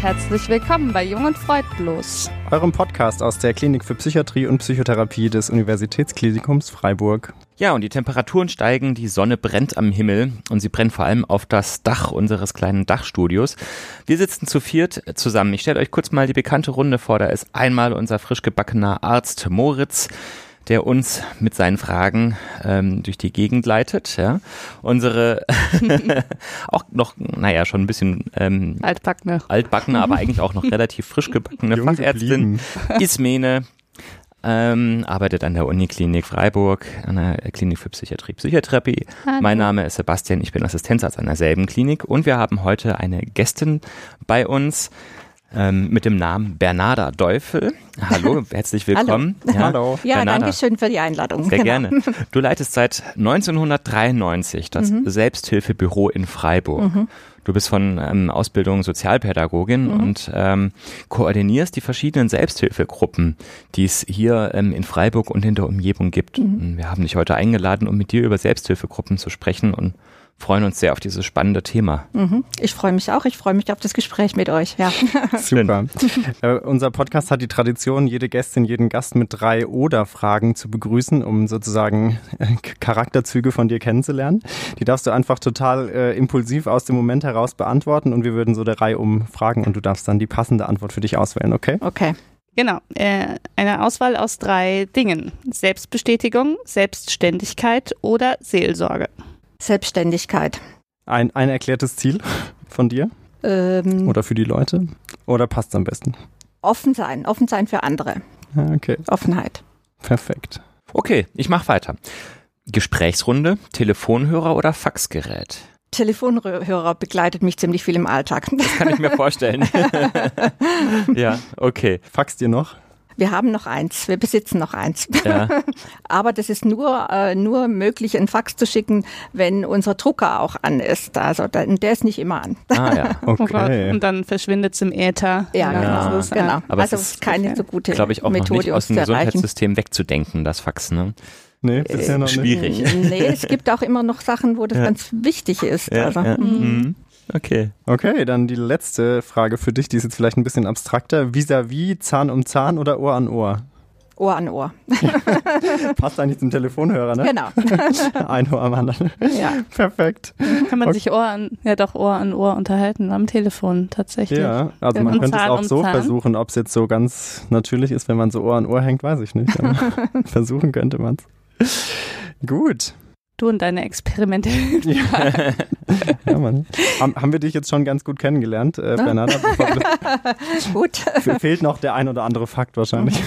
Und herzlich willkommen bei Jung und Freudlos, eurem Podcast aus der Klinik für Psychiatrie und Psychotherapie des Universitätsklinikums Freiburg. Ja, und die Temperaturen steigen, die Sonne brennt am Himmel und sie brennt vor allem auf das Dach unseres kleinen Dachstudios. Wir sitzen zu viert zusammen. Ich stelle euch kurz mal die bekannte Runde vor. Da ist einmal unser frisch gebackener Arzt Moritz der uns mit seinen Fragen ähm, durch die Gegend leitet. Ja. Unsere auch noch, naja, schon ein bisschen ähm, altbackene, altbackene, aber eigentlich auch noch relativ frisch gebackene Fachärztin Ismene. Ähm, arbeitet an der Uniklinik Freiburg, an der Klinik für Psychiatrie, Psychotherapie. Hallo. Mein Name ist Sebastian, ich bin Assistenzarzt an derselben Klinik und wir haben heute eine Gästin bei uns, ähm, mit dem Namen Bernarda Deufel. Hallo, herzlich willkommen. Hallo. Ja, Hallo. ja Bernarda. danke schön für die Einladung. Sehr genau. gerne. Du leitest seit 1993 das mhm. Selbsthilfebüro in Freiburg. Mhm. Du bist von ähm, Ausbildung Sozialpädagogin mhm. und ähm, koordinierst die verschiedenen Selbsthilfegruppen, die es hier ähm, in Freiburg und in der Umgebung gibt. Mhm. Wir haben dich heute eingeladen, um mit dir über Selbsthilfegruppen zu sprechen und freuen uns sehr auf dieses spannende Thema. Mhm. Ich freue mich auch. Ich freue mich auf das Gespräch mit euch. Ja. Super. äh, unser Podcast hat die Tradition, jede Gästin, jeden Gast mit drei Oder-Fragen zu begrüßen, um sozusagen äh, Charakterzüge von dir kennenzulernen. Die darfst du einfach total äh, impulsiv aus dem Moment heraus beantworten und wir würden so der Reihe um fragen und du darfst dann die passende Antwort für dich auswählen, okay? Okay. Genau, äh, eine Auswahl aus drei Dingen. Selbstbestätigung, Selbstständigkeit oder Seelsorge. Selbstständigkeit. Ein, ein erklärtes Ziel von dir? Ähm, Oder für die Leute? Oder passt es am besten? Offen sein, offen sein für andere. Okay. Offenheit. Perfekt. Okay, ich mache weiter. Gesprächsrunde, Telefonhörer oder Faxgerät? Telefonhörer begleitet mich ziemlich viel im Alltag. Das kann ich mir vorstellen. ja, okay. Fax dir noch? Wir haben noch eins, wir besitzen noch eins. Ja. Aber das ist nur, äh, nur möglich, einen Fax zu schicken, wenn unser Drucker auch an ist. Also der, der ist nicht immer an. Ah ja, okay. Oh und dann verschwindet es im Äther. Ja, ja. genau. genau. Aber also es ist keine so gute glaube ich, auch Methode, noch nicht aus dem Gesundheitssystem wegzudenken, das Fax. Ne? Nee, bisher noch nicht. Schwierig. Nee, es gibt auch immer noch Sachen, wo das ja. ganz wichtig ist. Ja, also, ja. Mhm. Okay. Okay, dann die letzte Frage für dich, die ist jetzt vielleicht ein bisschen abstrakter. Vis-à-vis, -vis, Zahn um Zahn oder Ohr an Ohr? Ohr an Ohr. Passt eigentlich zum Telefonhörer, ne? Genau. Ein Ohr am anderen. Ja. Perfekt. Kann man okay. sich Ohr an, ja doch Ohr an Ohr unterhalten am Telefon tatsächlich. Ja, also man könnte Zahn es auch so Zahn. versuchen, ob es jetzt so ganz natürlich ist, wenn man so Ohr an Ohr hängt, weiß ich nicht. versuchen könnte man es. Gut. Du und deine Experimente. ja, ja Mann. Haben, haben, wir dich jetzt schon ganz gut kennengelernt, äh, Bernarda? gut. Fehlt noch der ein oder andere Fakt wahrscheinlich.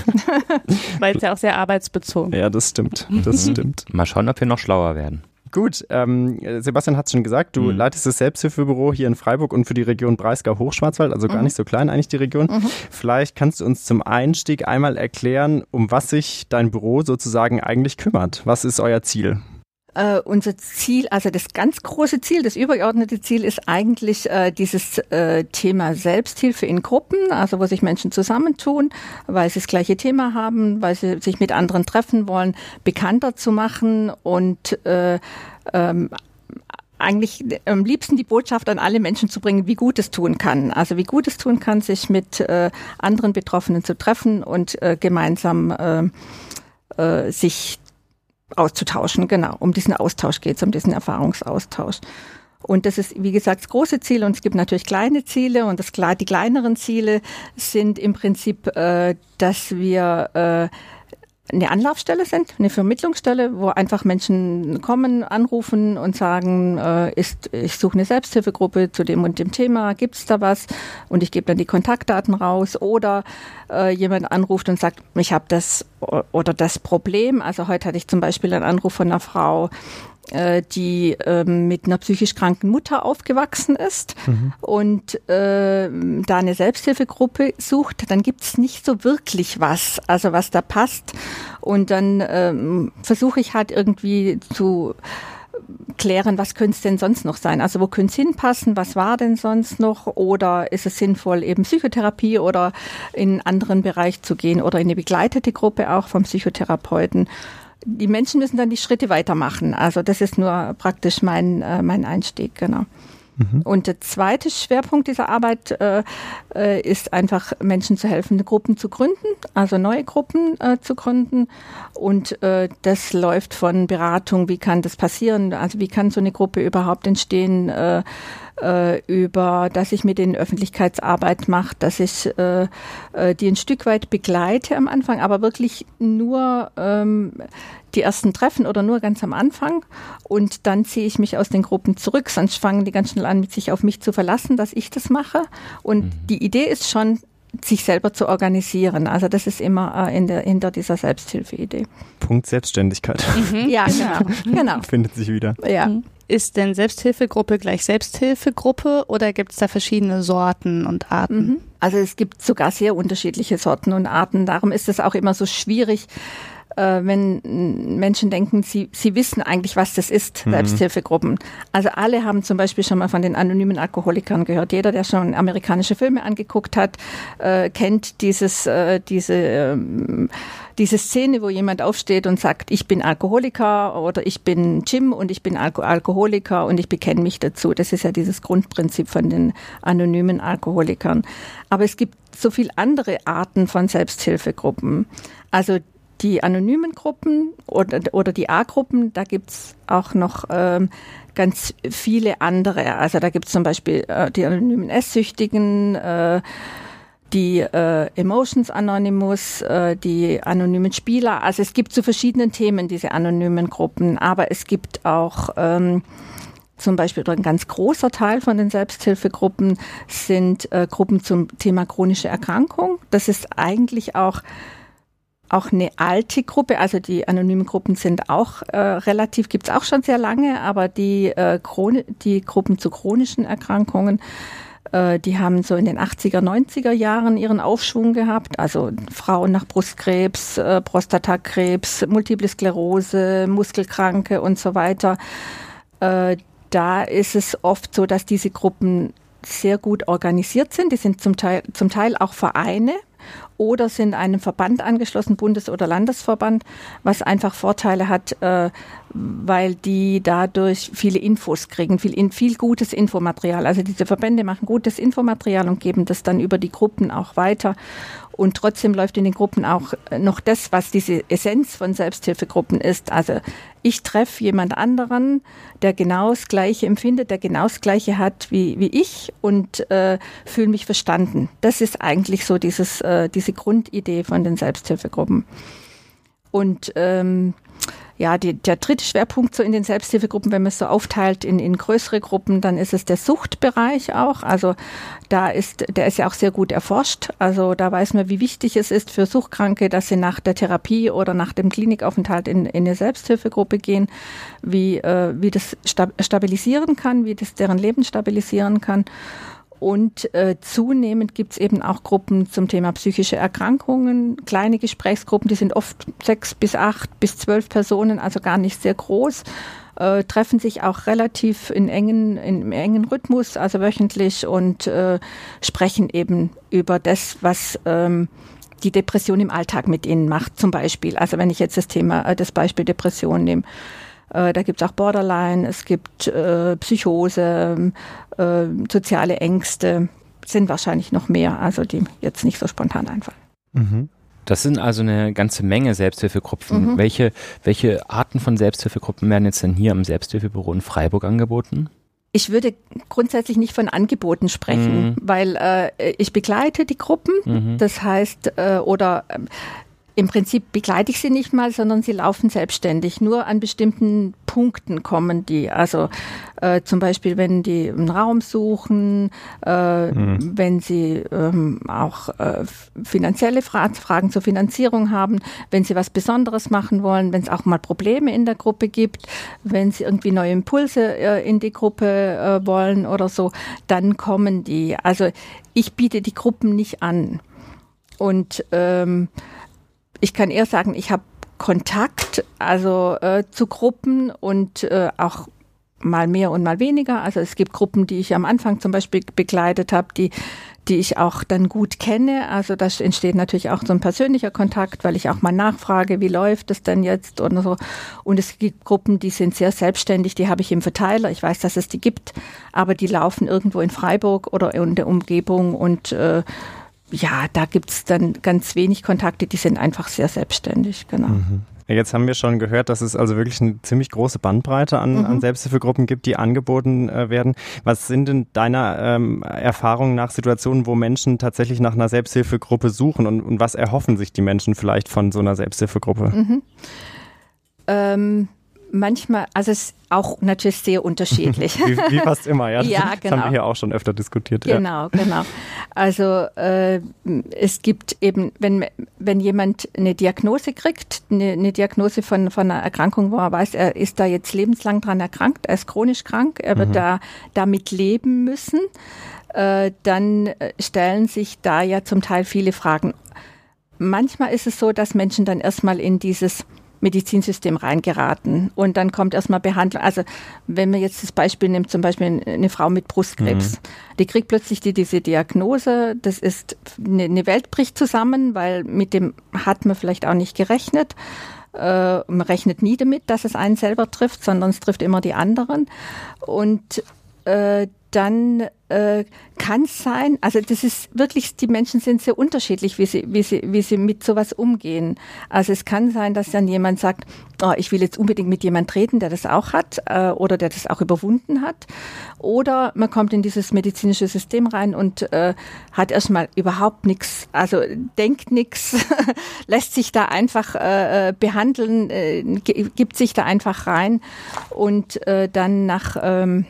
Weil es ja auch sehr arbeitsbezogen. Ja, das stimmt. Das mhm. stimmt. Mal schauen, ob wir noch schlauer werden. Gut, ähm, Sebastian hat es schon gesagt, du mhm. leitest das Selbsthilfebüro hier in Freiburg und für die Region Breisgau-Hochschwarzwald, also gar mhm. nicht so klein eigentlich die Region. Mhm. Vielleicht kannst du uns zum Einstieg einmal erklären, um was sich dein Büro sozusagen eigentlich kümmert. Was ist euer Ziel? Äh, unser Ziel, also das ganz große Ziel, das übergeordnete Ziel ist eigentlich äh, dieses äh, Thema Selbsthilfe in Gruppen, also wo sich Menschen zusammentun, weil sie das gleiche Thema haben, weil sie sich mit anderen treffen wollen, bekannter zu machen und äh, ähm, eigentlich am liebsten die Botschaft an alle Menschen zu bringen, wie gut es tun kann. Also wie gut es tun kann, sich mit äh, anderen Betroffenen zu treffen und äh, gemeinsam äh, äh, sich auszutauschen, genau. Um diesen Austausch geht es, um diesen Erfahrungsaustausch. Und das ist, wie gesagt, das große Ziel. Und es gibt natürlich kleine Ziele. Und das, die kleineren Ziele sind im Prinzip, äh, dass wir äh, eine Anlaufstelle sind, eine Vermittlungsstelle, wo einfach Menschen kommen, anrufen und sagen, äh, ist, ich suche eine Selbsthilfegruppe zu dem und dem Thema, gibt es da was? Und ich gebe dann die Kontaktdaten raus. Oder äh, jemand anruft und sagt, ich habe das oder das Problem. Also heute hatte ich zum Beispiel einen Anruf von einer Frau, die ähm, mit einer psychisch kranken Mutter aufgewachsen ist mhm. und äh, da eine Selbsthilfegruppe sucht, dann gibt's nicht so wirklich was, also was da passt. Und dann ähm, versuche ich halt irgendwie zu klären, was könnte es denn sonst noch sein? Also wo könnte es hinpassen? Was war denn sonst noch? Oder ist es sinnvoll, eben Psychotherapie oder in einen anderen Bereich zu gehen oder in eine begleitete Gruppe auch vom Psychotherapeuten? Die Menschen müssen dann die Schritte weitermachen. Also das ist nur praktisch mein, äh, mein Einstieg, genau. Mhm. Und der zweite Schwerpunkt dieser Arbeit äh, äh, ist einfach Menschen zu helfen, Gruppen zu gründen, also neue Gruppen äh, zu gründen. Und äh, das läuft von Beratung, wie kann das passieren, also wie kann so eine Gruppe überhaupt entstehen, äh, über, dass ich mit den Öffentlichkeitsarbeit mache, dass ich äh, äh, die ein Stück weit begleite am Anfang, aber wirklich nur ähm, die ersten Treffen oder nur ganz am Anfang und dann ziehe ich mich aus den Gruppen zurück, sonst fangen die ganz schnell an, sich auf mich zu verlassen, dass ich das mache. Und mhm. die Idee ist schon, sich selber zu organisieren. Also das ist immer äh, in der, hinter dieser Selbsthilfeidee. Punkt Selbstständigkeit. Mhm. Ja, genau. genau. Findet sich wieder. Ja. Mhm. Ist denn Selbsthilfegruppe gleich Selbsthilfegruppe oder gibt es da verschiedene Sorten und Arten? Mhm. Also es gibt sogar sehr unterschiedliche Sorten und Arten. Darum ist es auch immer so schwierig, äh, wenn Menschen denken, sie, sie wissen eigentlich, was das ist, mhm. Selbsthilfegruppen. Also alle haben zum Beispiel schon mal von den anonymen Alkoholikern gehört. Jeder, der schon amerikanische Filme angeguckt hat, äh, kennt dieses, äh, diese, ähm, diese Szene, wo jemand aufsteht und sagt, ich bin Alkoholiker oder ich bin Jim und ich bin Alko Alkoholiker und ich bekenne mich dazu. Das ist ja dieses Grundprinzip von den anonymen Alkoholikern. Aber es gibt so viele andere Arten von Selbsthilfegruppen. Also die anonymen Gruppen oder, oder die A-Gruppen, da gibt's auch noch ähm, ganz viele andere. Also da gibt's zum Beispiel äh, die anonymen Esssüchtigen, äh, die äh, Emotions Anonymous, äh, die anonymen Spieler. Also es gibt zu verschiedenen Themen diese anonymen Gruppen, aber es gibt auch ähm, zum Beispiel ein ganz großer Teil von den Selbsthilfegruppen sind äh, Gruppen zum Thema chronische Erkrankung. Das ist eigentlich auch auch eine alte Gruppe, also die anonymen Gruppen sind auch äh, relativ, gibt's auch schon sehr lange, aber die, äh, Chron die Gruppen zu chronischen Erkrankungen, äh, die haben so in den 80er, 90er Jahren ihren Aufschwung gehabt. Also Frauen nach Brustkrebs, äh, Prostatakrebs, Multiple Sklerose, Muskelkranke und so weiter. Äh, da ist es oft so, dass diese Gruppen sehr gut organisiert sind. Die sind zum Teil, zum Teil auch Vereine oder sind einem Verband angeschlossen, Bundes- oder Landesverband, was einfach Vorteile hat, äh, weil die dadurch viele Infos kriegen, viel, viel gutes Infomaterial. Also diese Verbände machen gutes Infomaterial und geben das dann über die Gruppen auch weiter. Und trotzdem läuft in den Gruppen auch noch das, was diese Essenz von Selbsthilfegruppen ist. Also ich treffe jemand anderen, der genau das Gleiche empfindet, der genau das Gleiche hat wie, wie ich und äh, fühle mich verstanden. Das ist eigentlich so dieses, äh, diese Grundidee von den Selbsthilfegruppen. Und ähm, ja, die, der dritte Schwerpunkt so in den Selbsthilfegruppen, wenn man es so aufteilt in, in größere Gruppen, dann ist es der Suchtbereich auch. Also da ist, der ist ja auch sehr gut erforscht. Also da weiß man, wie wichtig es ist für Suchtkranke, dass sie nach der Therapie oder nach dem Klinikaufenthalt in, in eine Selbsthilfegruppe gehen, wie, äh, wie das stabilisieren kann, wie das deren Leben stabilisieren kann. Und äh, zunehmend gibt es eben auch Gruppen zum Thema psychische Erkrankungen, kleine Gesprächsgruppen, die sind oft sechs bis acht bis zwölf Personen, also gar nicht sehr groß. Äh, treffen sich auch relativ in engen, in engen Rhythmus, also wöchentlich und äh, sprechen eben über das, was ähm, die Depression im Alltag mit ihnen macht, zum Beispiel. Also wenn ich jetzt das Thema, äh, das Beispiel Depression nehme. Äh, da gibt es auch Borderline, es gibt äh, Psychose, äh, soziale Ängste, sind wahrscheinlich noch mehr, also die jetzt nicht so spontan einfallen. Mhm. Das sind also eine ganze Menge Selbsthilfegruppen. Mhm. Welche, welche Arten von Selbsthilfegruppen werden jetzt denn hier am Selbsthilfebüro in Freiburg angeboten? Ich würde grundsätzlich nicht von Angeboten sprechen, mhm. weil äh, ich begleite die Gruppen. Mhm. Das heißt, äh, oder äh, im Prinzip begleite ich sie nicht mal, sondern sie laufen selbstständig. Nur an bestimmten Punkten kommen die. Also äh, zum Beispiel, wenn die einen Raum suchen, äh, mhm. wenn sie ähm, auch äh, finanzielle Fra Fragen zur Finanzierung haben, wenn sie was Besonderes machen wollen, wenn es auch mal Probleme in der Gruppe gibt, wenn sie irgendwie neue Impulse äh, in die Gruppe äh, wollen oder so, dann kommen die. Also ich biete die Gruppen nicht an. Und ähm, ich kann eher sagen, ich habe Kontakt, also äh, zu Gruppen und äh, auch mal mehr und mal weniger. Also es gibt Gruppen, die ich am Anfang zum Beispiel begleitet habe, die die ich auch dann gut kenne. Also da entsteht natürlich auch so ein persönlicher Kontakt, weil ich auch mal nachfrage, wie läuft es denn jetzt oder so. Und es gibt Gruppen, die sind sehr selbstständig, die habe ich im Verteiler. Ich weiß, dass es die gibt, aber die laufen irgendwo in Freiburg oder in der Umgebung und äh, ja, da gibt's dann ganz wenig Kontakte, die sind einfach sehr selbstständig, genau. Mhm. Jetzt haben wir schon gehört, dass es also wirklich eine ziemlich große Bandbreite an, mhm. an Selbsthilfegruppen gibt, die angeboten äh, werden. Was sind denn deiner ähm, Erfahrungen nach Situationen, wo Menschen tatsächlich nach einer Selbsthilfegruppe suchen und, und was erhoffen sich die Menschen vielleicht von so einer Selbsthilfegruppe? Mhm. Ähm manchmal, also es ist auch natürlich sehr unterschiedlich. wie, wie, fast immer, ja. ja, genau. Das haben wir hier auch schon öfter diskutiert. Genau, ja. genau. Also äh, es gibt eben, wenn, wenn jemand eine Diagnose kriegt, eine, eine, Diagnose von, von einer Erkrankung, wo er weiß, er ist da jetzt lebenslang dran erkrankt, er ist chronisch krank, er wird mhm. da damit leben müssen, äh, dann stellen sich da ja zum Teil viele Fragen. Manchmal ist es so, dass Menschen dann erstmal in dieses Medizinsystem reingeraten. Und dann kommt erstmal Behandlung. Also wenn man jetzt das Beispiel nimmt, zum Beispiel eine Frau mit Brustkrebs, mhm. die kriegt plötzlich die, diese Diagnose. Das ist, eine, eine Welt bricht zusammen, weil mit dem hat man vielleicht auch nicht gerechnet. Äh, man rechnet nie damit, dass es einen selber trifft, sondern es trifft immer die anderen. Und äh, dann äh, kann es sein, also das ist wirklich, die Menschen sind sehr unterschiedlich, wie sie, wie sie, wie sie mit sowas umgehen. Also es kann sein, dass dann jemand sagt, oh, ich will jetzt unbedingt mit jemand reden, der das auch hat äh, oder der das auch überwunden hat. Oder man kommt in dieses medizinische System rein und äh, hat erstmal überhaupt nichts, also denkt nichts, lässt sich da einfach äh, äh behandeln, äh, gibt sich da einfach rein und äh, dann nach ähm,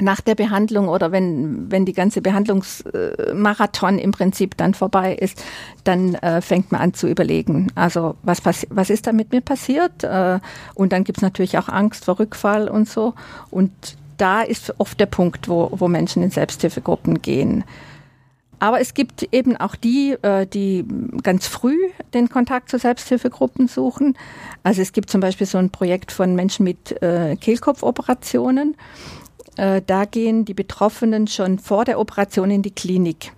nach der Behandlung oder wenn, wenn die ganze Behandlungsmarathon im Prinzip dann vorbei ist, dann äh, fängt man an zu überlegen, also was, was ist da mit mir passiert? Äh, und dann gibt's natürlich auch Angst vor Rückfall und so. Und da ist oft der Punkt, wo, wo Menschen in Selbsthilfegruppen gehen. Aber es gibt eben auch die, äh, die ganz früh den Kontakt zu Selbsthilfegruppen suchen. Also es gibt zum Beispiel so ein Projekt von Menschen mit äh, Kehlkopfoperationen. Äh, da gehen die Betroffenen schon vor der Operation in die Klinik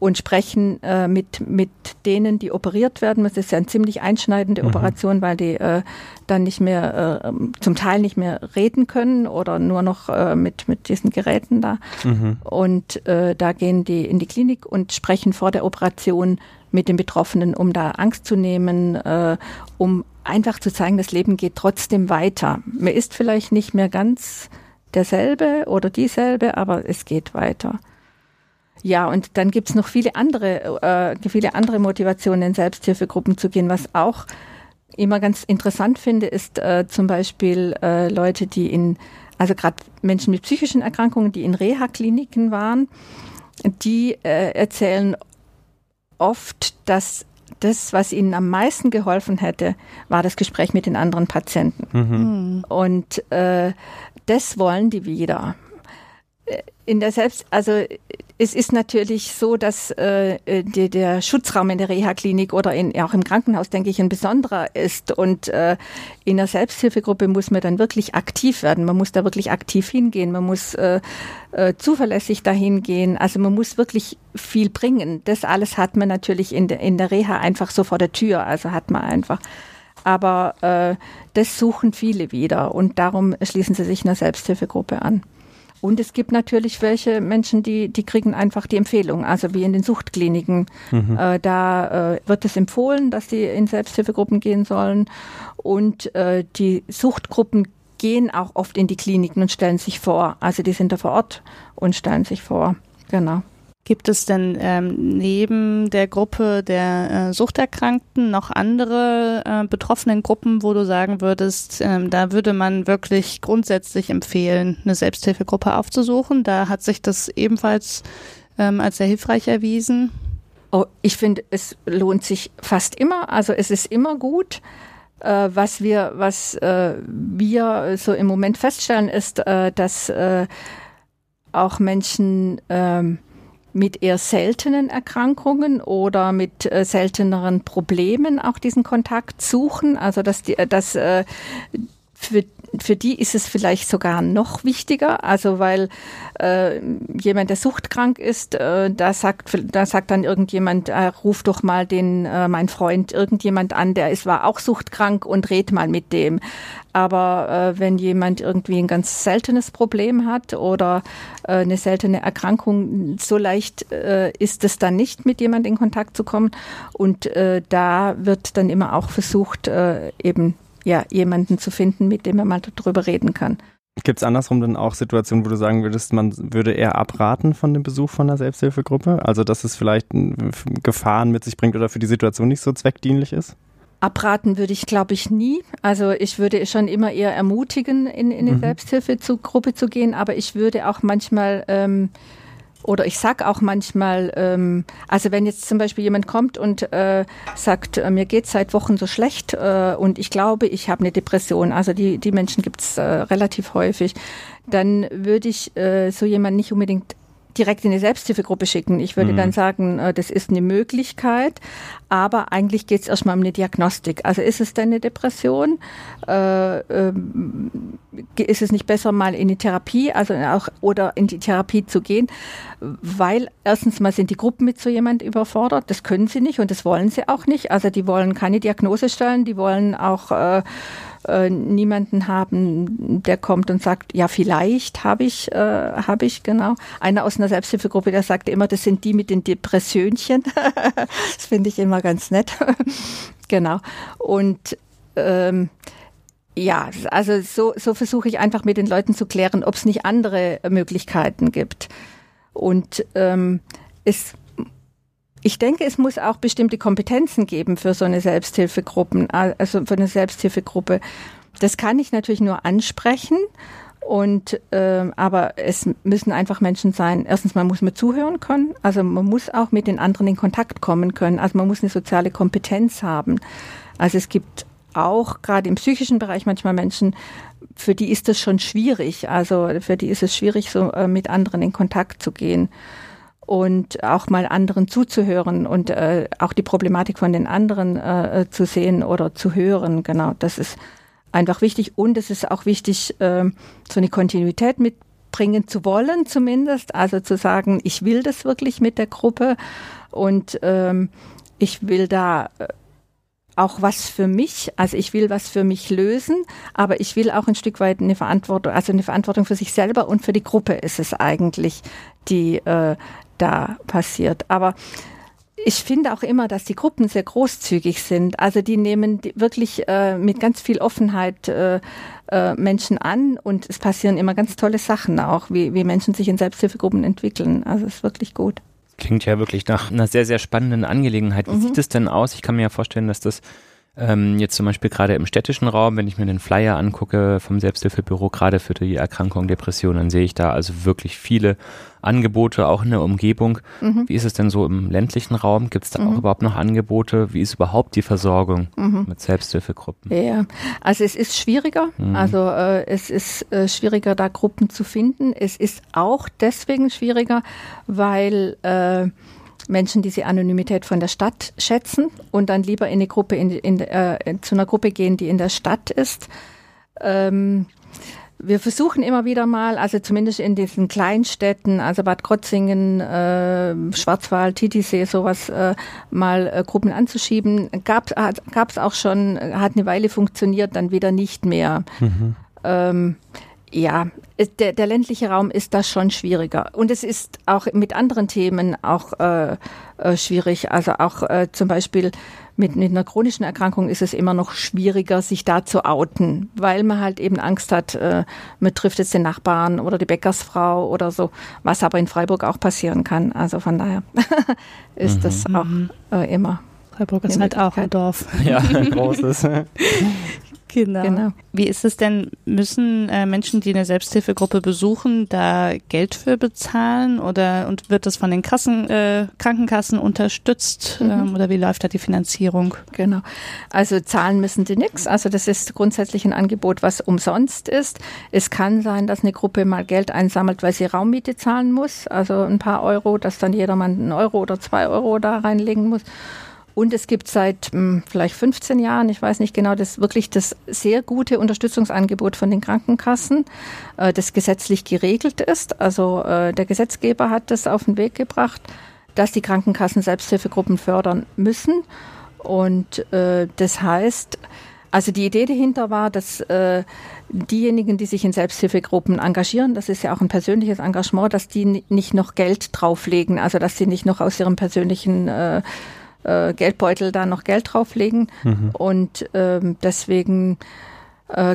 und sprechen äh, mit, mit denen, die operiert werden. Das ist ja eine ziemlich einschneidende mhm. Operation, weil die äh, dann nicht mehr, äh, zum Teil nicht mehr reden können oder nur noch äh, mit, mit diesen Geräten da. Mhm. Und äh, da gehen die in die Klinik und sprechen vor der Operation mit den Betroffenen, um da Angst zu nehmen, äh, um einfach zu zeigen, das Leben geht trotzdem weiter. Man ist vielleicht nicht mehr ganz derselbe oder dieselbe, aber es geht weiter. Ja, und dann gibt's noch viele andere, äh, viele andere Motivationen, in Selbsthilfegruppen zu gehen. Was auch immer ganz interessant finde, ist äh, zum Beispiel äh, Leute, die in, also gerade Menschen mit psychischen Erkrankungen, die in Reha-Kliniken waren, die äh, erzählen oft, dass das, was ihnen am meisten geholfen hätte, war das Gespräch mit den anderen Patienten. Mhm. Und äh, das wollen die wieder. In der Selbst, also es ist natürlich so, dass äh, die, der Schutzraum in der Reha-Klinik oder in, auch im Krankenhaus, denke ich, ein besonderer ist. Und äh, in der Selbsthilfegruppe muss man dann wirklich aktiv werden. Man muss da wirklich aktiv hingehen. Man muss äh, äh, zuverlässig dahin gehen. Also man muss wirklich viel bringen. Das alles hat man natürlich in der, in der Reha einfach so vor der Tür. Also hat man einfach aber äh, das suchen viele wieder und darum schließen sie sich einer Selbsthilfegruppe an. Und es gibt natürlich welche Menschen, die, die kriegen einfach die Empfehlung, also wie in den Suchtkliniken. Mhm. Äh, da äh, wird es empfohlen, dass sie in Selbsthilfegruppen gehen sollen. Und äh, die Suchtgruppen gehen auch oft in die Kliniken und stellen sich vor. Also die sind da vor Ort und stellen sich vor. Genau. Gibt es denn ähm, neben der Gruppe der äh, Suchterkrankten noch andere äh, betroffenen Gruppen, wo du sagen würdest, ähm, da würde man wirklich grundsätzlich empfehlen, eine Selbsthilfegruppe aufzusuchen? Da hat sich das ebenfalls ähm, als sehr hilfreich erwiesen. Oh, ich finde, es lohnt sich fast immer. Also es ist immer gut. Äh, was wir, was äh, wir so im Moment feststellen, ist, äh, dass äh, auch Menschen ähm, mit eher seltenen Erkrankungen oder mit äh, selteneren Problemen auch diesen Kontakt suchen. Also dass die, äh, dass äh, für für die ist es vielleicht sogar noch wichtiger, also weil äh, jemand, der suchtkrank ist, äh, da sagt, da sagt dann irgendjemand, äh, ruf doch mal den, äh, mein Freund, irgendjemand an, der ist war auch suchtkrank und red mal mit dem. Aber äh, wenn jemand irgendwie ein ganz seltenes Problem hat oder äh, eine seltene Erkrankung, so leicht äh, ist es dann nicht, mit jemandem in Kontakt zu kommen. Und äh, da wird dann immer auch versucht, äh, eben ja, jemanden zu finden, mit dem man mal darüber reden kann. Gibt es andersrum dann auch Situationen, wo du sagen würdest, man würde eher abraten von dem Besuch von einer Selbsthilfegruppe? Also, dass es vielleicht Gefahren mit sich bringt oder für die Situation nicht so zweckdienlich ist? Abraten würde ich, glaube ich, nie. Also ich würde schon immer eher ermutigen, in, in eine mhm. Selbsthilfegruppe zu gehen, aber ich würde auch manchmal ähm, oder ich sag auch manchmal, ähm, also wenn jetzt zum Beispiel jemand kommt und äh, sagt, äh, mir geht seit Wochen so schlecht äh, und ich glaube, ich habe eine Depression, also die, die Menschen gibt's äh, relativ häufig, dann würde ich äh, so jemand nicht unbedingt direkt in die Selbsthilfegruppe schicken. Ich würde mhm. dann sagen, äh, das ist eine Möglichkeit, aber eigentlich geht es erstmal um eine Diagnostik. Also ist es denn eine Depression? Äh, äh, ist es nicht besser, mal in die Therapie, also auch oder in die Therapie zu gehen? Weil erstens mal sind die Gruppen mit so jemand überfordert. Das können sie nicht und das wollen sie auch nicht. Also die wollen keine Diagnose stellen, die wollen auch äh, äh, niemanden haben, der kommt und sagt, ja, vielleicht habe ich, äh, habe ich, genau. Einer aus einer Selbsthilfegruppe, der sagte immer, das sind die mit den Depressionchen. das finde ich immer ganz nett. genau. Und ähm, ja, also so, so versuche ich einfach mit den Leuten zu klären, ob es nicht andere Möglichkeiten gibt. Und ähm, es ich denke, es muss auch bestimmte Kompetenzen geben für so eine Selbsthilfegruppen, also für eine Selbsthilfegruppe. Das kann ich natürlich nur ansprechen. Und äh, aber es müssen einfach Menschen sein. Erstens, man muss mir zuhören können. Also man muss auch mit den anderen in Kontakt kommen können. Also man muss eine soziale Kompetenz haben. Also es gibt auch gerade im psychischen Bereich manchmal Menschen, für die ist das schon schwierig. Also für die ist es schwierig, so äh, mit anderen in Kontakt zu gehen und auch mal anderen zuzuhören und äh, auch die Problematik von den anderen äh, zu sehen oder zu hören. Genau, das ist einfach wichtig und es ist auch wichtig, äh, so eine Kontinuität mitbringen zu wollen, zumindest. Also zu sagen, ich will das wirklich mit der Gruppe und ähm, ich will da äh, auch was für mich, also ich will was für mich lösen, aber ich will auch ein Stück weit eine Verantwortung, also eine Verantwortung für sich selber und für die Gruppe ist es eigentlich, die äh, da passiert. Aber ich finde auch immer, dass die Gruppen sehr großzügig sind. Also die nehmen wirklich äh, mit ganz viel Offenheit äh, äh, Menschen an und es passieren immer ganz tolle Sachen auch, wie, wie Menschen sich in Selbsthilfegruppen entwickeln. Also es ist wirklich gut. Klingt ja wirklich nach einer sehr, sehr spannenden Angelegenheit. Wie mhm. sieht es denn aus? Ich kann mir ja vorstellen, dass das ähm, jetzt zum Beispiel gerade im städtischen Raum, wenn ich mir den Flyer angucke vom Selbsthilfebüro, gerade für die Erkrankung Depression, dann sehe ich da also wirklich viele Angebote, auch in der Umgebung. Mhm. Wie ist es denn so im ländlichen Raum? Gibt es da mhm. auch überhaupt noch Angebote? Wie ist überhaupt die Versorgung mhm. mit Selbsthilfegruppen? Ja, also es ist schwieriger. Mhm. Also äh, es ist äh, schwieriger, da Gruppen zu finden. Es ist auch deswegen schwieriger, weil äh, Menschen diese Anonymität von der Stadt schätzen und dann lieber in eine Gruppe in, in, äh, zu einer Gruppe gehen, die in der Stadt ist. Ähm, wir versuchen immer wieder mal, also zumindest in diesen Kleinstädten, also Bad Krotzingen, äh, Schwarzwald, Titisee, sowas, äh, mal äh, Gruppen anzuschieben. Gab es auch schon, hat eine Weile funktioniert, dann wieder nicht mehr. Mhm. Ähm, ja, der, der ländliche Raum ist da schon schwieriger. Und es ist auch mit anderen Themen auch äh, äh, schwierig. Also auch äh, zum Beispiel mit, mit einer chronischen Erkrankung ist es immer noch schwieriger, sich da zu outen, weil man halt eben Angst hat, äh, man trifft jetzt den Nachbarn oder die Bäckersfrau oder so, was aber in Freiburg auch passieren kann. Also von daher ist mhm. das auch äh, immer. Freiburg ist halt auch ein Dorf. Ja, ein großes. Genau. genau. Wie ist es denn, müssen äh, Menschen, die eine Selbsthilfegruppe besuchen, da Geld für bezahlen oder und wird das von den Kassen, äh, Krankenkassen unterstützt mhm. ähm, oder wie läuft da die Finanzierung? Genau. Also zahlen müssen die nichts. Also das ist grundsätzlich ein Angebot, was umsonst ist. Es kann sein, dass eine Gruppe mal Geld einsammelt, weil sie Raummiete zahlen muss, also ein paar Euro, dass dann jedermann einen Euro oder zwei Euro da reinlegen muss. Und es gibt seit mh, hm, vielleicht 15 Jahren, ich weiß nicht genau, das wirklich das sehr gute Unterstützungsangebot von den Krankenkassen, äh, das gesetzlich geregelt ist. Also äh, der Gesetzgeber hat das auf den Weg gebracht, dass die Krankenkassen Selbsthilfegruppen fördern müssen. Und äh, das heißt, also die Idee dahinter war, dass äh, diejenigen, die sich in Selbsthilfegruppen engagieren, das ist ja auch ein persönliches Engagement, dass die nicht noch Geld drauflegen, also dass sie nicht noch aus ihrem persönlichen äh, äh, Geldbeutel da noch Geld drauflegen. Mhm. Und ähm, deswegen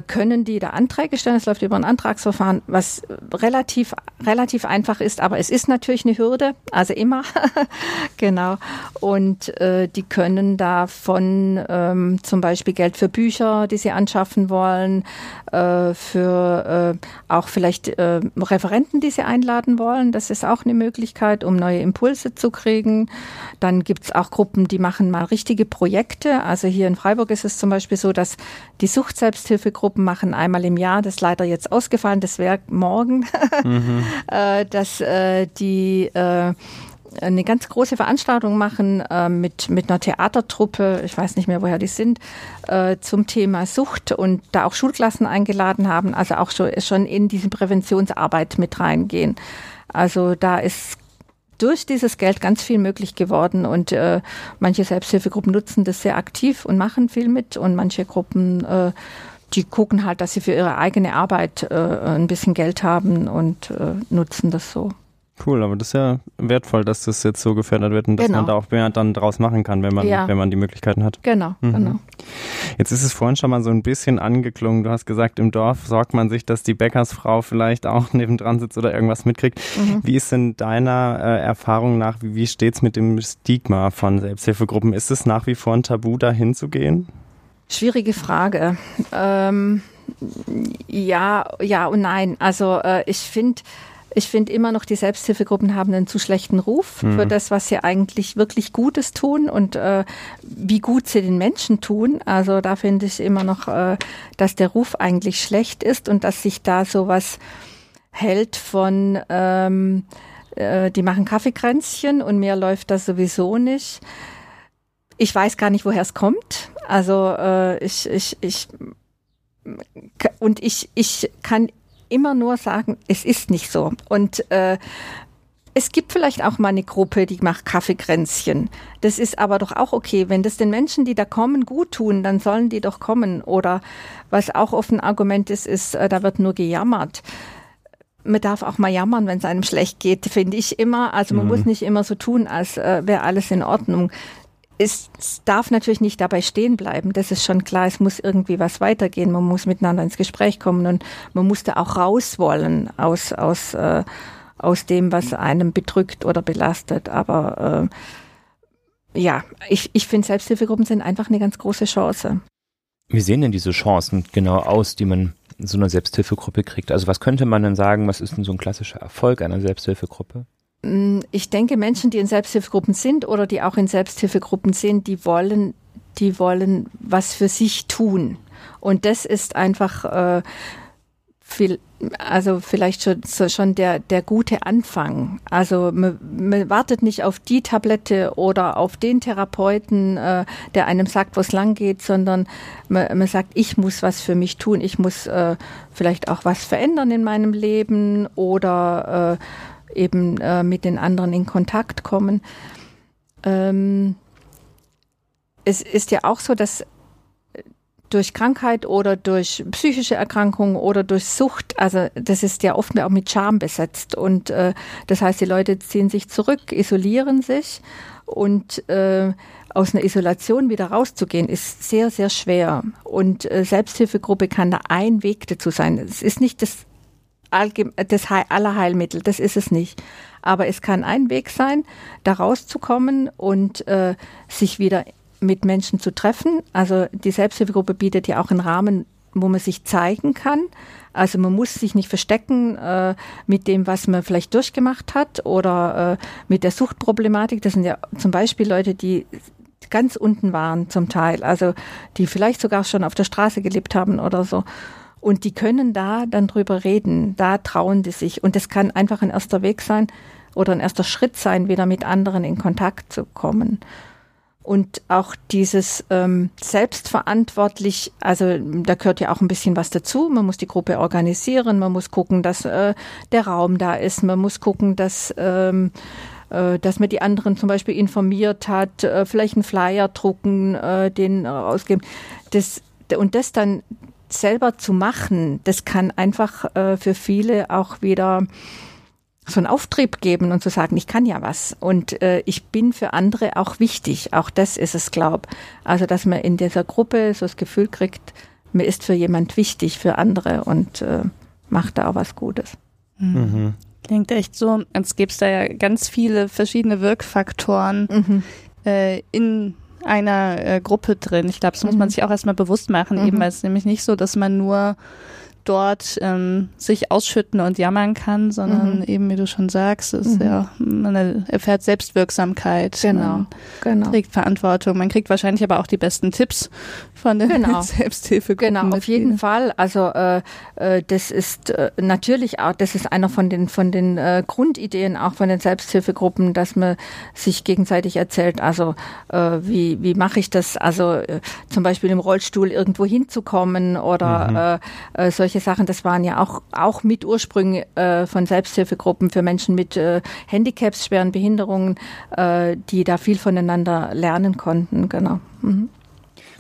können die da Anträge stellen. Es läuft über ein Antragsverfahren, was relativ, relativ einfach ist, aber es ist natürlich eine Hürde, also immer. genau. Und äh, die können davon ähm, zum Beispiel Geld für Bücher, die sie anschaffen wollen, äh, für äh, auch vielleicht äh, Referenten, die sie einladen wollen. Das ist auch eine Möglichkeit, um neue Impulse zu kriegen. Dann gibt's auch Gruppen, die machen mal richtige Projekte. Also hier in Freiburg ist es zum Beispiel so, dass die Suchtselbsthilfegruppen machen einmal im Jahr, das ist leider jetzt ausgefallen, das wäre morgen, mhm. äh, dass äh, die äh, eine ganz große Veranstaltung machen äh, mit, mit einer Theatertruppe, ich weiß nicht mehr, woher die sind, äh, zum Thema Sucht und da auch Schulklassen eingeladen haben, also auch schon, schon in diese Präventionsarbeit mit reingehen. Also da ist durch dieses Geld ganz viel möglich geworden und äh, manche Selbsthilfegruppen nutzen das sehr aktiv und machen viel mit und manche Gruppen, äh, die gucken halt, dass sie für ihre eigene Arbeit äh, ein bisschen Geld haben und äh, nutzen das so. Cool, aber das ist ja wertvoll, dass das jetzt so gefördert wird und dass genau. man da auch mehr dann draus machen kann, wenn man, ja. wenn man die Möglichkeiten hat. Genau, mhm. genau. Jetzt ist es vorhin schon mal so ein bisschen angeklungen. Du hast gesagt, im Dorf sorgt man sich, dass die Bäckersfrau vielleicht auch nebendran sitzt oder irgendwas mitkriegt. Mhm. Wie ist denn deiner äh, Erfahrung nach, wie, wie steht's mit dem Stigma von Selbsthilfegruppen? Ist es nach wie vor ein Tabu, da hinzugehen? Schwierige Frage. Ähm, ja, ja und nein. Also äh, ich finde, ich finde immer noch, die Selbsthilfegruppen haben einen zu schlechten Ruf mhm. für das, was sie eigentlich wirklich Gutes tun und äh, wie gut sie den Menschen tun. Also da finde ich immer noch, äh, dass der Ruf eigentlich schlecht ist und dass sich da sowas hält von ähm, äh, die machen Kaffeekränzchen und mehr läuft das sowieso nicht. Ich weiß gar nicht, woher es kommt. Also äh, ich, ich, ich und ich, ich kann immer nur sagen, es ist nicht so. Und äh, es gibt vielleicht auch mal eine Gruppe, die macht Kaffeekränzchen. Das ist aber doch auch okay. Wenn das den Menschen, die da kommen, gut tun, dann sollen die doch kommen. Oder was auch oft ein Argument ist, ist, äh, da wird nur gejammert. Man darf auch mal jammern, wenn es einem schlecht geht, finde ich immer. Also man mhm. muss nicht immer so tun, als äh, wäre alles in Ordnung es darf natürlich nicht dabei stehen bleiben. Das ist schon klar. Es muss irgendwie was weitergehen. Man muss miteinander ins Gespräch kommen und man muss da auch raus wollen aus, aus, äh, aus dem, was einem bedrückt oder belastet. Aber äh, ja, ich, ich finde, Selbsthilfegruppen sind einfach eine ganz große Chance. Wie sehen denn diese Chancen genau aus, die man in so einer Selbsthilfegruppe kriegt? Also was könnte man denn sagen, was ist denn so ein klassischer Erfolg einer Selbsthilfegruppe? Mm, ich denke, Menschen, die in Selbsthilfegruppen sind oder die auch in Selbsthilfegruppen sind, die wollen, die wollen was für sich tun. Und das ist einfach äh, viel, also vielleicht schon, so schon der, der gute Anfang. Also man, man wartet nicht auf die Tablette oder auf den Therapeuten, äh, der einem sagt, wo es lang geht, sondern man, man sagt, ich muss was für mich tun, ich muss äh, vielleicht auch was verändern in meinem Leben oder äh, eben äh, mit den anderen in Kontakt kommen. Ähm, es ist ja auch so, dass durch Krankheit oder durch psychische Erkrankungen oder durch Sucht, also das ist ja oft auch mit Scham besetzt. Und äh, das heißt, die Leute ziehen sich zurück, isolieren sich und äh, aus einer Isolation wieder rauszugehen, ist sehr, sehr schwer. Und äh, Selbsthilfegruppe kann da ein Weg dazu sein. Es ist nicht das das aller Heilmittel, das ist es nicht. Aber es kann ein Weg sein, da rauszukommen und äh, sich wieder mit Menschen zu treffen. Also die Selbsthilfegruppe bietet ja auch einen Rahmen, wo man sich zeigen kann. Also man muss sich nicht verstecken äh, mit dem, was man vielleicht durchgemacht hat oder äh, mit der Suchtproblematik. Das sind ja zum Beispiel Leute, die ganz unten waren zum Teil, also die vielleicht sogar schon auf der Straße gelebt haben oder so. Und die können da dann drüber reden, da trauen die sich. Und es kann einfach ein erster Weg sein oder ein erster Schritt sein, wieder mit anderen in Kontakt zu kommen. und auch dieses ähm, selbstverantwortlich, also da gehört ja auch ein bisschen was dazu. Man muss die Gruppe organisieren, man muss gucken, dass äh, der Raum da ist, man muss gucken, dass ähm, äh, dass man die anderen zum Beispiel informiert hat, äh, vielleicht einen Flyer drucken, äh, den ausgeben. Das, und das dann selber zu machen, das kann einfach für viele auch wieder so einen Auftrieb geben und zu sagen, ich kann ja was und äh, ich bin für andere auch wichtig. Auch das ist es, glaub. Also, dass man in dieser Gruppe so das Gefühl kriegt, mir ist für jemand wichtig, für andere und äh, macht da auch was Gutes. Mhm. mhm. Klingt echt so, als gäbe es da ja ganz viele verschiedene Wirkfaktoren mhm. äh, in einer äh, Gruppe drin. Ich glaube, das muss man mhm. sich auch erstmal bewusst machen, eben mhm. weil es nämlich nicht so, dass man nur dort ähm, sich ausschütten und jammern kann, sondern mhm. eben, wie du schon sagst, ist mhm. ja, man erfährt Selbstwirksamkeit. Genau, genau. Trägt Verantwortung. Man kriegt wahrscheinlich aber auch die besten Tipps von den genau. Selbsthilfegruppen. Genau, auf jeden Fall. Also äh, äh, das ist äh, natürlich auch, das ist einer von den von den äh, Grundideen auch von den Selbsthilfegruppen, dass man sich gegenseitig erzählt. Also äh, wie wie mache ich das? Also äh, zum Beispiel im Rollstuhl irgendwo hinzukommen oder mhm. äh, äh, solche Sachen. Das waren ja auch auch mit Ursprüngen äh, von Selbsthilfegruppen für Menschen mit äh, Handicaps, schweren Behinderungen, äh, die da viel voneinander lernen konnten. Genau. Mhm.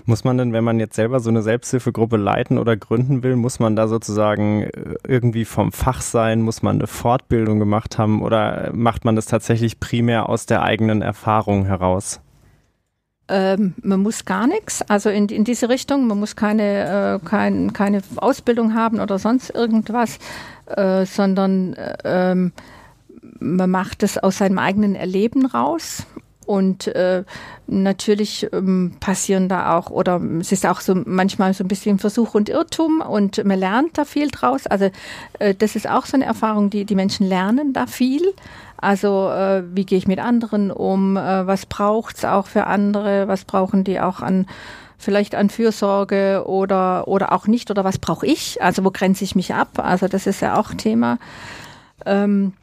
Muss man denn, wenn man jetzt selber so eine Selbsthilfegruppe leiten oder gründen will, muss man da sozusagen äh, irgendwie vom Fach sein? Muss man eine Fortbildung gemacht haben oder macht man das tatsächlich primär aus der eigenen Erfahrung heraus? Ähm, man muss gar nichts, also in, in diese Richtung. Man muss keine, äh, kein, keine Ausbildung haben oder sonst irgendwas, äh, sondern äh, man macht es aus seinem eigenen Erleben raus. Und äh, natürlich ähm, passieren da auch, oder es ist auch so manchmal so ein bisschen Versuch und Irrtum und man lernt da viel draus. Also äh, das ist auch so eine Erfahrung, die die Menschen lernen da viel. Also äh, wie gehe ich mit anderen um? Äh, was braucht's auch für andere? Was brauchen die auch an vielleicht an Fürsorge oder oder auch nicht? Oder was brauche ich? Also wo grenze ich mich ab? Also das ist ja auch Thema. Ähm,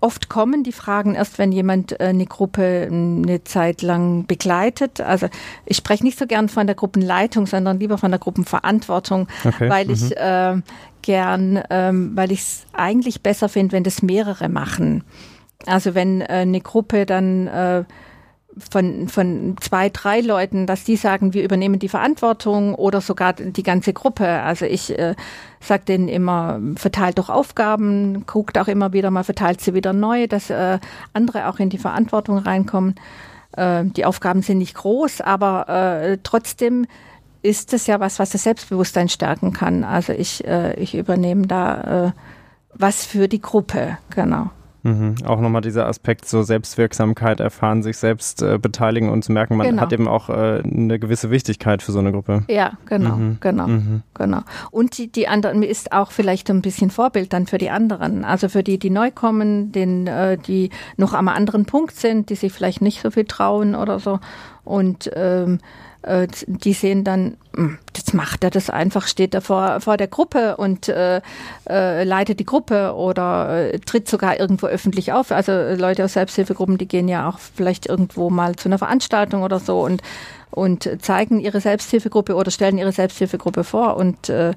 Oft kommen die Fragen erst, wenn jemand äh, eine Gruppe eine Zeit lang begleitet. Also ich spreche nicht so gern von der Gruppenleitung, sondern lieber von der Gruppenverantwortung, okay. weil mhm. ich äh, gern, ähm, weil ich es eigentlich besser finde, wenn das mehrere machen. Also wenn äh, eine Gruppe dann äh, von, von zwei, drei Leuten, dass die sagen, wir übernehmen die Verantwortung oder sogar die ganze Gruppe. Also ich äh, sage denen immer, verteilt doch Aufgaben, guckt auch immer wieder mal, verteilt sie wieder neu, dass äh, andere auch in die Verantwortung reinkommen. Äh, die Aufgaben sind nicht groß, aber äh, trotzdem ist es ja was, was das Selbstbewusstsein stärken kann. Also ich, äh, ich übernehme da äh, was für die Gruppe, genau. Mhm. Auch nochmal dieser Aspekt, so Selbstwirksamkeit erfahren, sich selbst äh, beteiligen und zu merken, man genau. hat eben auch äh, eine gewisse Wichtigkeit für so eine Gruppe. Ja, genau, mhm. genau, mhm. genau. Und die, die anderen ist auch vielleicht ein bisschen Vorbild dann für die anderen. Also für die, die neu kommen, den, äh, die noch am anderen Punkt sind, die sich vielleicht nicht so viel trauen oder so. Und ähm, äh, die sehen dann, hm, jetzt macht er das einfach, steht er vor, vor der Gruppe und äh, äh, leitet die Gruppe oder äh, tritt sogar irgendwo öffentlich auf. Also Leute aus Selbsthilfegruppen, die gehen ja auch vielleicht irgendwo mal zu einer Veranstaltung oder so und, und zeigen ihre Selbsthilfegruppe oder stellen ihre Selbsthilfegruppe vor und äh,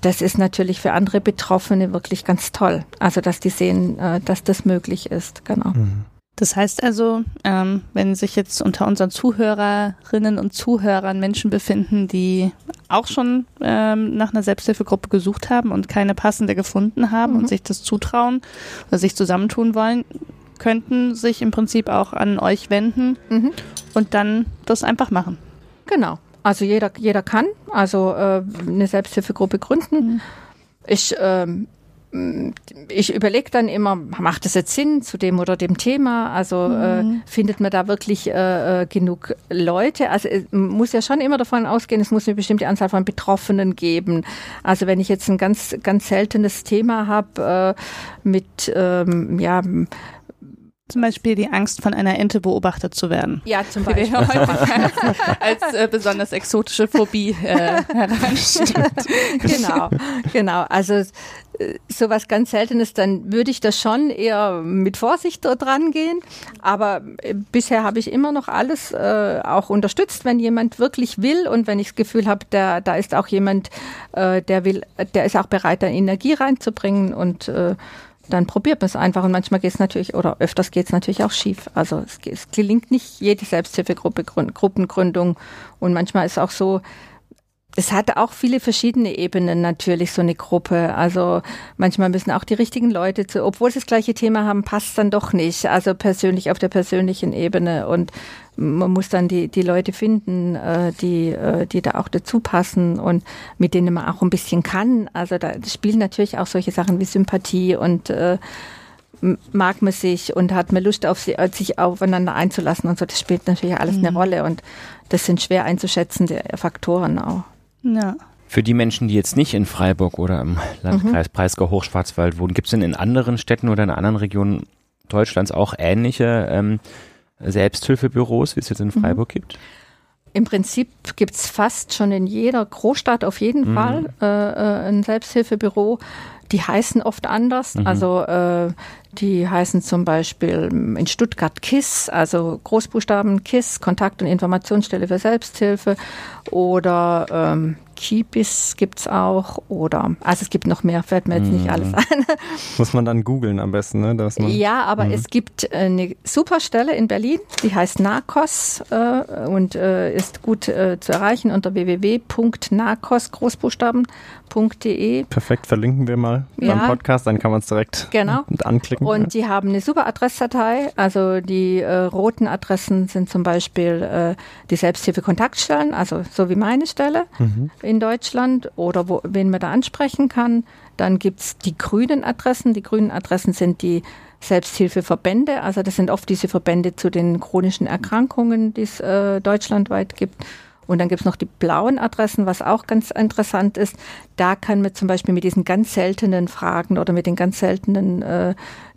das ist natürlich für andere Betroffene wirklich ganz toll. Also, dass die sehen, dass das möglich ist. Genau. Mhm. Das heißt also, ähm, wenn sich jetzt unter unseren Zuhörerinnen und Zuhörern Menschen befinden, die auch schon ähm, nach einer Selbsthilfegruppe gesucht haben und keine passende gefunden haben mhm. und sich das zutrauen oder sich zusammentun wollen, könnten sich im Prinzip auch an euch wenden mhm. und dann das einfach machen. Genau. Also jeder, jeder kann also äh, eine Selbsthilfegruppe gründen. Mhm. Ich ähm, ich überlege dann immer, macht das jetzt Sinn zu dem oder dem Thema? Also äh, mhm. äh, findet man da wirklich äh, äh genug Leute? Also es muss ja schon immer davon ausgehen, es muss eine bestimmte Anzahl von Betroffenen geben. Also wenn ich jetzt ein ganz, ganz seltenes Thema habe äh, mit ähm, ja Zum Beispiel die Angst, von einer Ente beobachtet zu werden. Ja, zum Beispiel. als, äh, besonders exotische Phobie äh, heranstellen. genau, genau. Also äh, sowas ganz Seltenes, dann würde ich das schon eher mit Vorsicht dort rangehen. Aber äh, bisher habe ich immer noch alles äh, auch unterstützt, wenn jemand wirklich will und wenn ich das Gefühl habe, da, da ist auch jemand, äh, der will, der ist auch bereit, da Energie reinzubringen und äh, dann probiert man es einfach und manchmal geht es natürlich, oder öfters geht es natürlich auch schief. Also es, es gelingt nicht jede Selbsthilfegruppe, Grün- Gruppengründung und manchmal ist auch so, es hat auch viele verschiedene Ebenen natürlich, so eine Gruppe. Also manchmal müssen auch die richtigen Leute zu, obwohl sie das gleiche Thema haben, passt dann doch nicht. Also persönlich auf der persönlichen Ebene und man muss dann die, die Leute finden, äh, die, äh, die da auch dazu passen und mit denen man auch ein bisschen kann. Also da spielen natürlich auch solche Sachen wie Sympathie und äh, mag man sich und hat man Lust auf sie, äh, sich aufeinander einzulassen und so. Das spielt natürlich alles eine Rolle und das sind schwer einzuschätzende Faktoren auch. Ja. Für die Menschen, die jetzt nicht in Freiburg oder im Landkreis Breisgau-Hochschwarzwald wohnen, gibt es denn in anderen Städten oder in anderen Regionen Deutschlands auch ähnliche ähm, Selbsthilfebüros, wie es jetzt in Freiburg gibt? Im Prinzip gibt's fast schon in jeder Großstadt auf jeden Fall äh, äh, ein Selbsthilfebüro. Die heißen oft anders. Also äh, die heißen zum Beispiel in Stuttgart KISS, also Großbuchstaben KISS, Kontakt- und Informationsstelle für Selbsthilfe. Oder ähm, Kibis gibt's auch. Oder also es gibt noch mehr, fällt mir jetzt nicht alles ein. Muss man dann googeln am besten, ne? Dass man Ja, aber es gibt eine super Stelle in Berlin, die heißt Narcos äh, und äh, ist gut äh, zu erreichen unter www.narcos Großbuchstaben.de. perfekt verlinken wir mal Ja. beim Podcast, dann kann man es direkt Genau. anklicken. Und die haben eine super Adressdatei. Also die äh, roten Adressen sind zum Beispiel äh, die Selbsthilfe-Kontaktstellen, also so wie meine Stelle in Deutschland oder wo, wen man da ansprechen kann. Dann gibt's die grünen Adressen. Die grünen Adressen sind die Selbsthilfeverbände. Also das sind oft diese Verbände zu den chronischen Erkrankungen, die es äh, deutschlandweit gibt. Und dann gibt's noch die blauen Adressen, was auch ganz interessant ist. Da kann man zum Beispiel mit diesen ganz seltenen Fragen oder mit den ganz seltenen äh,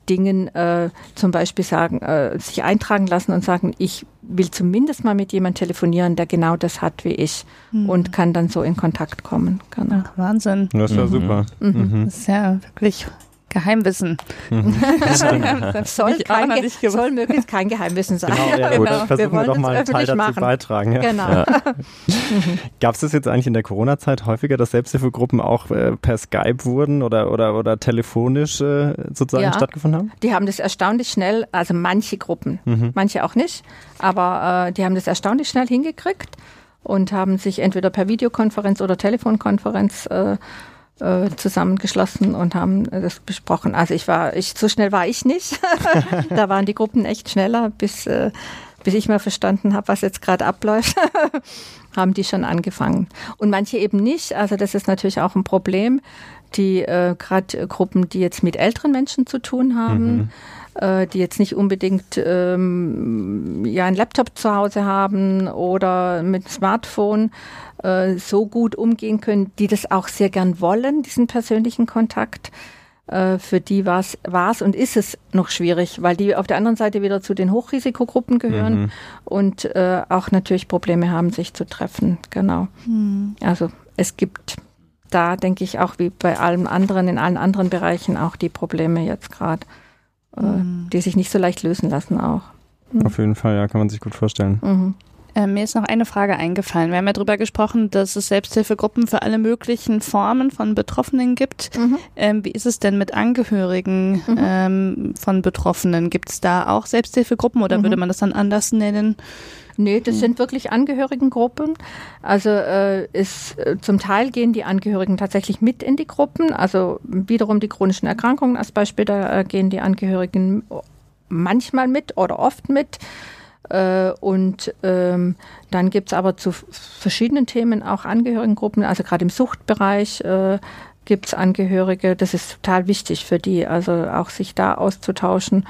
Dingen äh, zum Beispiel sagen, äh, sich eintragen lassen und sagen, ich will zumindest mal mit jemandem telefonieren, der genau das hat wie ich und kann dann so in Kontakt kommen. Genau. Ach, Wahnsinn. das ist ja super. Mhm. Das ist ja wirklich Geheimwissen. Das hab Soll, kein, Ge- nicht soll möglichst kein Geheimwissen sein. Genau, ja, Genau. gut. Versuchen wir, wollen doch mal einen Teil öffentlich dazu machen. beitragen. Ja. Genau. Gab es das jetzt eigentlich in der Corona-Zeit häufiger, dass Selbsthilfegruppen auch äh, per Skype wurden oder, oder, oder telefonisch äh, sozusagen Ja. stattgefunden haben? Die haben das erstaunlich schnell, also manche Gruppen, manche auch nicht, aber äh, die haben das erstaunlich schnell hingekriegt und haben sich entweder per Videokonferenz oder Telefonkonferenz äh, äh, zusammengeschlossen und haben das besprochen. Also ich war, ich so schnell war ich nicht. da waren die Gruppen echt schneller, bis äh, bis ich mal verstanden habe, was jetzt gerade abläuft, haben die schon angefangen. Und manche eben nicht. Also das ist natürlich auch ein Problem. Die äh, gerade Gruppen, die jetzt mit älteren Menschen zu tun haben, äh, die jetzt nicht unbedingt ähm, ja einen Laptop zu Hause haben oder mit Smartphone äh, so gut umgehen können, die das auch sehr gern wollen, diesen persönlichen Kontakt. Äh, für die war es und ist es noch schwierig, weil die auf der anderen Seite wieder zu den Hochrisikogruppen gehören und äh, auch natürlich Probleme haben, sich zu treffen. Genau. Also es gibt da, denke ich, auch wie bei allem anderen, in allen anderen Bereichen auch die Probleme jetzt gerade, äh, die sich nicht so leicht lösen lassen auch. Auf jeden Fall, ja, kann man sich gut vorstellen. Mhm. Äh, mir ist noch eine Frage eingefallen. Wir haben ja darüber gesprochen, dass es Selbsthilfegruppen für alle möglichen Formen von Betroffenen gibt. Ähm, wie ist es denn mit Angehörigen ähm, von Betroffenen? Gibt es da auch Selbsthilfegruppen oder würde man das dann anders nennen? Nee, das sind wirklich Angehörigengruppen. Also äh, ist, äh, zum Teil gehen die Angehörigen tatsächlich mit in die Gruppen. Also wiederum die chronischen Erkrankungen als Beispiel, da äh, gehen die Angehörigen manchmal mit oder oft mit. Äh, und ähm, dann gibt's aber zu verschiedenen Themen auch Angehörigengruppen, also gerade im Suchtbereich äh, gibt's Angehörige. Das ist total wichtig für die, also auch sich da auszutauschen.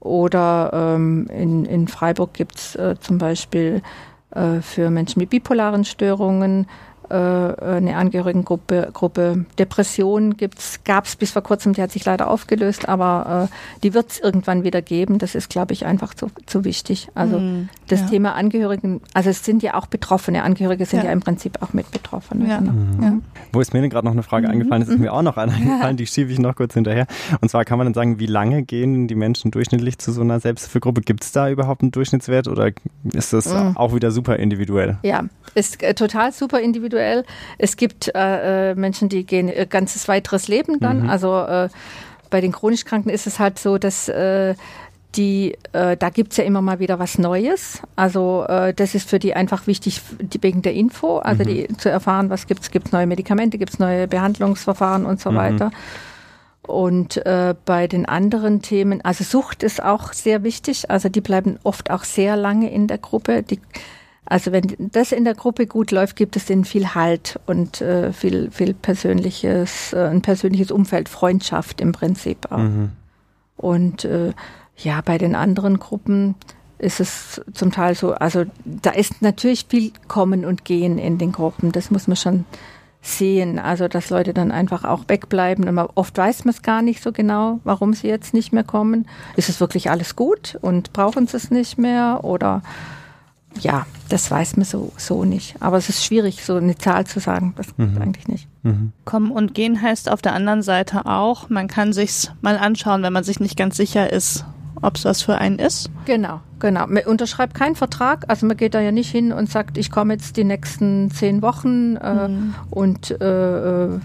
Oder ähm, in, in Freiburg gibt's äh, zum Beispiel äh, für Menschen mit bipolaren Störungen äh, eine Angehörigengruppe. Gruppe Depression gab es bis vor kurzem, die hat sich leider aufgelöst, aber äh, die wird es irgendwann wieder geben. Das ist, glaube ich, einfach zu, zu wichtig. Also mm, das ja. Thema Angehörigen, also es sind ja auch Betroffene. Angehörige sind ja, ja im Prinzip auch mit Betroffenen. Ja. Genau. Mhm. Wo ist mir gerade noch eine Frage mhm. eingefallen? Es ist mir auch noch eine eingefallen, die schiebe ich noch kurz hinterher. Und zwar kann man dann sagen, wie lange gehen die Menschen durchschnittlich zu so einer Selbsthilfegruppe? Gibt es da überhaupt einen Durchschnittswert oder ist das mhm. auch wieder super individuell? Ja, ist äh, total super individuell. Es gibt äh, äh Menschen, die gehen ihr ganzes weiteres Leben dann. Mhm. Also äh, bei den chronisch Kranken ist es halt so, dass äh, die, äh, da gibt's ja immer mal wieder was Neues. Also äh, das ist für die einfach wichtig, die, wegen der Info, also mhm. die, zu erfahren, was gibt's, gibt's neue Medikamente, gibt's neue Behandlungsverfahren und so mhm. weiter. Und äh, bei den anderen Themen, also Sucht ist auch sehr wichtig. Also die bleiben oft auch sehr lange in der Gruppe. Die, also wenn das in der Gruppe gut läuft, gibt es denen viel Halt und äh, viel, viel persönliches, äh, ein persönliches Umfeld, Freundschaft im Prinzip auch. Mhm. Und äh, ja, bei den anderen Gruppen ist es zum Teil so, also da ist natürlich viel Kommen und Gehen in den Gruppen. Das muss man schon sehen. Also, dass Leute dann einfach auch wegbleiben. Und oft weiß man es gar nicht so genau, warum sie jetzt nicht mehr kommen. Ist es wirklich alles gut und brauchen sie es nicht mehr? Oder ja, das weiß man so, so nicht. Aber es ist schwierig, so eine Zahl zu sagen. Das mhm. eigentlich nicht. Mhm. Kommen und gehen heißt auf der anderen Seite auch, man kann sich's mal anschauen, wenn man sich nicht ganz sicher ist, ob es was für einen ist. Genau, genau. Man unterschreibt keinen Vertrag, also man geht da ja nicht hin und sagt, ich komme jetzt die nächsten zehn Wochen äh, mhm. und äh, äh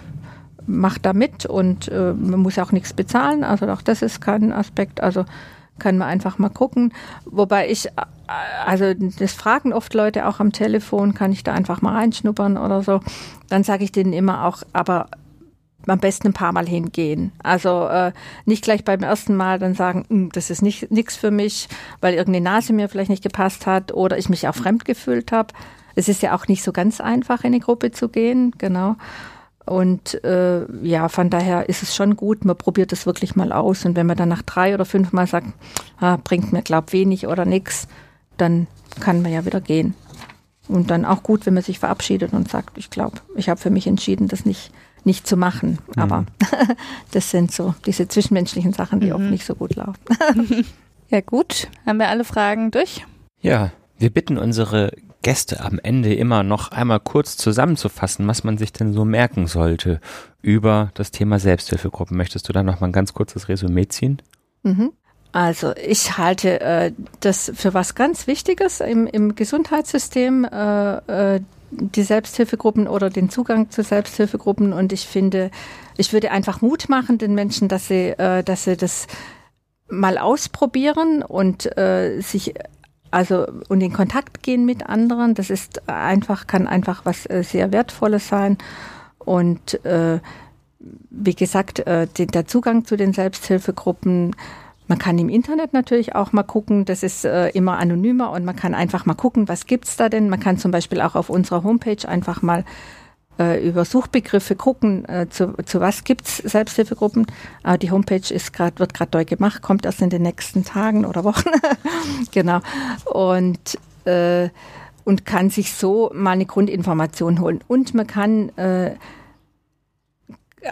macht da mit und äh, man muss auch nichts bezahlen. Also auch das ist kein Aspekt. Also kann man einfach mal gucken. Wobei ich, äh, also das fragen oft Leute auch am Telefon, kann ich da einfach mal reinschnuppern oder so. Dann sage ich denen immer auch, aber am besten ein paar Mal hingehen. Also äh, nicht gleich beim ersten Mal dann sagen, hm, das ist nicht nichts für mich, weil irgendeine Nase mir vielleicht nicht gepasst hat oder ich mich auch fremd gefühlt habe. Es ist ja auch nicht so ganz einfach, in eine Gruppe zu gehen, genau. Und äh, ja, von daher ist es schon gut, man probiert es wirklich mal aus. Und wenn man dann nach drei oder fünf Mal sagt, ah, bringt mir, glaub, wenig oder nix, dann kann man ja wieder gehen. Und dann auch gut, wenn man sich verabschiedet und sagt, ich glaube, ich habe für mich entschieden, das nicht nicht zu machen. Mhm. Aber das sind so diese zwischenmenschlichen Sachen, die mhm. oft nicht so gut laufen. ja gut, haben wir alle Fragen durch? Ja, wir bitten unsere Gäste am Ende immer noch einmal kurz zusammenzufassen, was man sich denn so merken sollte über das Thema Selbsthilfegruppen. Möchtest du da noch mal ein ganz kurzes Resümee ziehen? Mhm. Also ich halte äh, das für was ganz Wichtiges im, im Gesundheitssystem, äh, äh, die Selbsthilfegruppen oder den Zugang zu Selbsthilfegruppen. Und ich finde, ich würde einfach Mut machen den Menschen, dass sie, äh, dass sie das mal ausprobieren und äh, sich also und in Kontakt gehen mit anderen. Das ist einfach, kann einfach was äh, sehr Wertvolles sein. Und äh, wie gesagt, äh, der Zugang zu den Selbsthilfegruppen man kann im Internet natürlich auch mal gucken, das ist äh, immer anonymer und man kann einfach mal gucken, was gibt's da denn. Man kann zum Beispiel auch auf unserer Homepage einfach mal äh, über Suchbegriffe gucken, äh, zu, zu was gibt's Selbsthilfegruppen. Aber die Homepage ist grad, wird gerade neu gemacht, kommt erst in den nächsten Tagen oder Wochen. genau. Und äh, und kann sich so mal eine Grundinformation holen. Und man kann äh,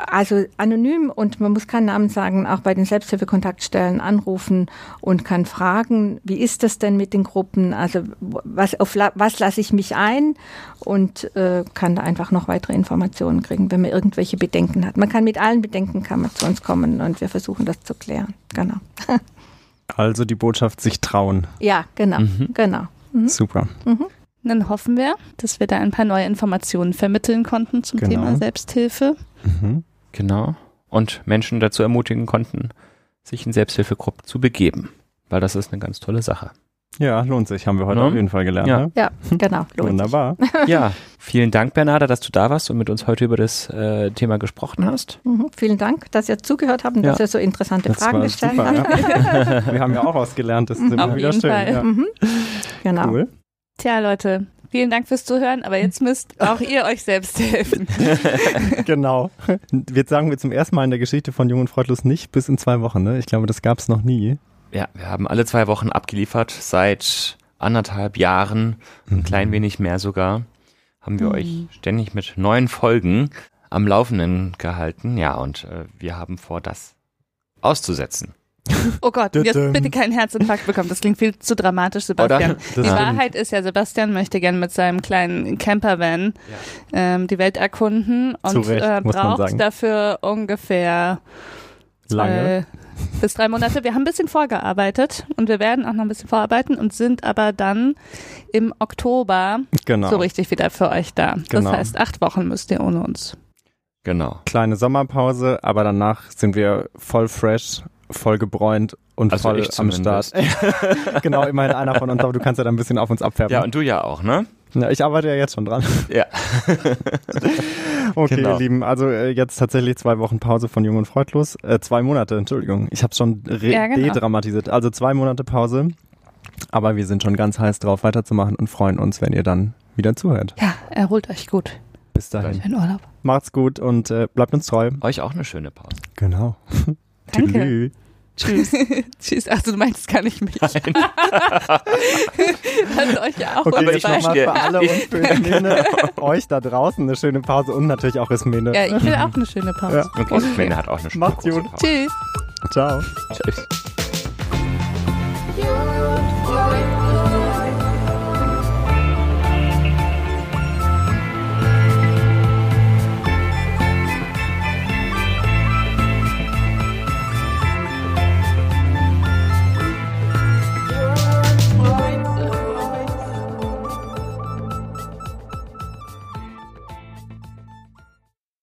also anonym und man muss keinen Namen sagen, auch bei den Selbsthilfekontaktstellen anrufen und kann fragen, wie ist das denn mit den Gruppen? Also was, auf was lasse ich mich ein? Und äh, kann da einfach noch weitere Informationen kriegen, wenn man irgendwelche Bedenken hat. Man kann mit allen Bedenken kann man zu uns kommen und wir versuchen das zu klären. Genau. Also die Botschaft sich trauen. Ja, genau, mhm. genau. Mhm. Super. Mhm. Dann hoffen wir, dass wir da ein paar neue Informationen vermitteln konnten zum genau. Thema Selbsthilfe. Mhm. Genau. Und Menschen dazu ermutigen konnten, sich in Selbsthilfegruppen zu begeben. Weil das ist eine ganz tolle Sache. Ja, lohnt sich, haben wir heute ja. auf jeden Fall gelernt. Ja, ne? ja genau. Wunderbar. ja, vielen Dank, Bernarda, dass du da warst und mit uns heute über das äh, Thema gesprochen hast. Mhm, vielen Dank, dass ihr zugehört habt und ja. dass ihr so interessante das Fragen gestellt habt. Ja. wir haben ja auch was gelernt, das ist immer auf wieder schön. Fall. Mhm. Genau. Cool. Tja, Leute, vielen Dank fürs Zuhören, aber jetzt müsst auch ihr euch selbst helfen. genau. Jetzt sagen wir zum ersten Mal in der Geschichte von Jung und Freudlos nicht bis in zwei Wochen. Ne? Ich glaube, das gab es noch nie. Ja, wir haben alle zwei Wochen abgeliefert, seit anderthalb Jahren, ein mhm. klein wenig mehr sogar. haben wir Mhm. euch ständig mit neuen Folgen am Laufenden gehalten. Ja, und äh, wir haben vor, das auszusetzen. Oh Gott, jetzt bitte keinen Herzinfarkt bekommen. Das klingt viel zu dramatisch, Sebastian. Oder? Die. Wahrheit ist ja, Sebastian möchte gerne mit seinem kleinen Campervan ähm, die Welt erkunden Zu und Recht, äh, braucht dafür ungefähr Lange. zwei bis drei Monate. Wir haben ein bisschen vorgearbeitet und wir werden auch noch ein bisschen vorarbeiten und sind aber dann im Oktober Genau. so richtig wieder für euch da. Genau. Das heißt, acht Wochen müsst ihr ohne uns. Genau. Kleine Sommerpause, aber danach sind wir voll fresh, voll gebräunt und Also voll ich am. Start. genau, immerhin einer von uns, aber du kannst ja dann ein bisschen auf uns abfärben. Ja, und du ja auch, ne? Ja, ich arbeite ja jetzt schon dran. Ja. Okay, Genau. ihr Lieben, also äh, jetzt tatsächlich zwei Wochen Pause von Jung und Freudlos. Äh, zwei Monate, Entschuldigung. Ich habe schon Ja, genau. dedramatisiert. Also zwei Monate Pause. Aber wir sind schon ganz heiß drauf, weiterzumachen und freuen uns, wenn ihr dann wieder zuhört. Ja, erholt euch gut. Bis dahin. In Urlaub. Macht's gut und äh, bleibt uns treu. Euch auch eine schöne Pause. Genau. Danke. Tschüss. Tschüss. Ach, du meinst gar nicht mich. Dann euch ja auch. Okay, Aber ich nochmal für alle und für Ismene, euch da draußen eine schöne Pause und natürlich auch Ismene. Ja, ich will auch eine schöne Pause. Ja. Okay, Männer hat auch eine schöne Macht's große gut. Pause. Tschüss. Ciao. Tschüss.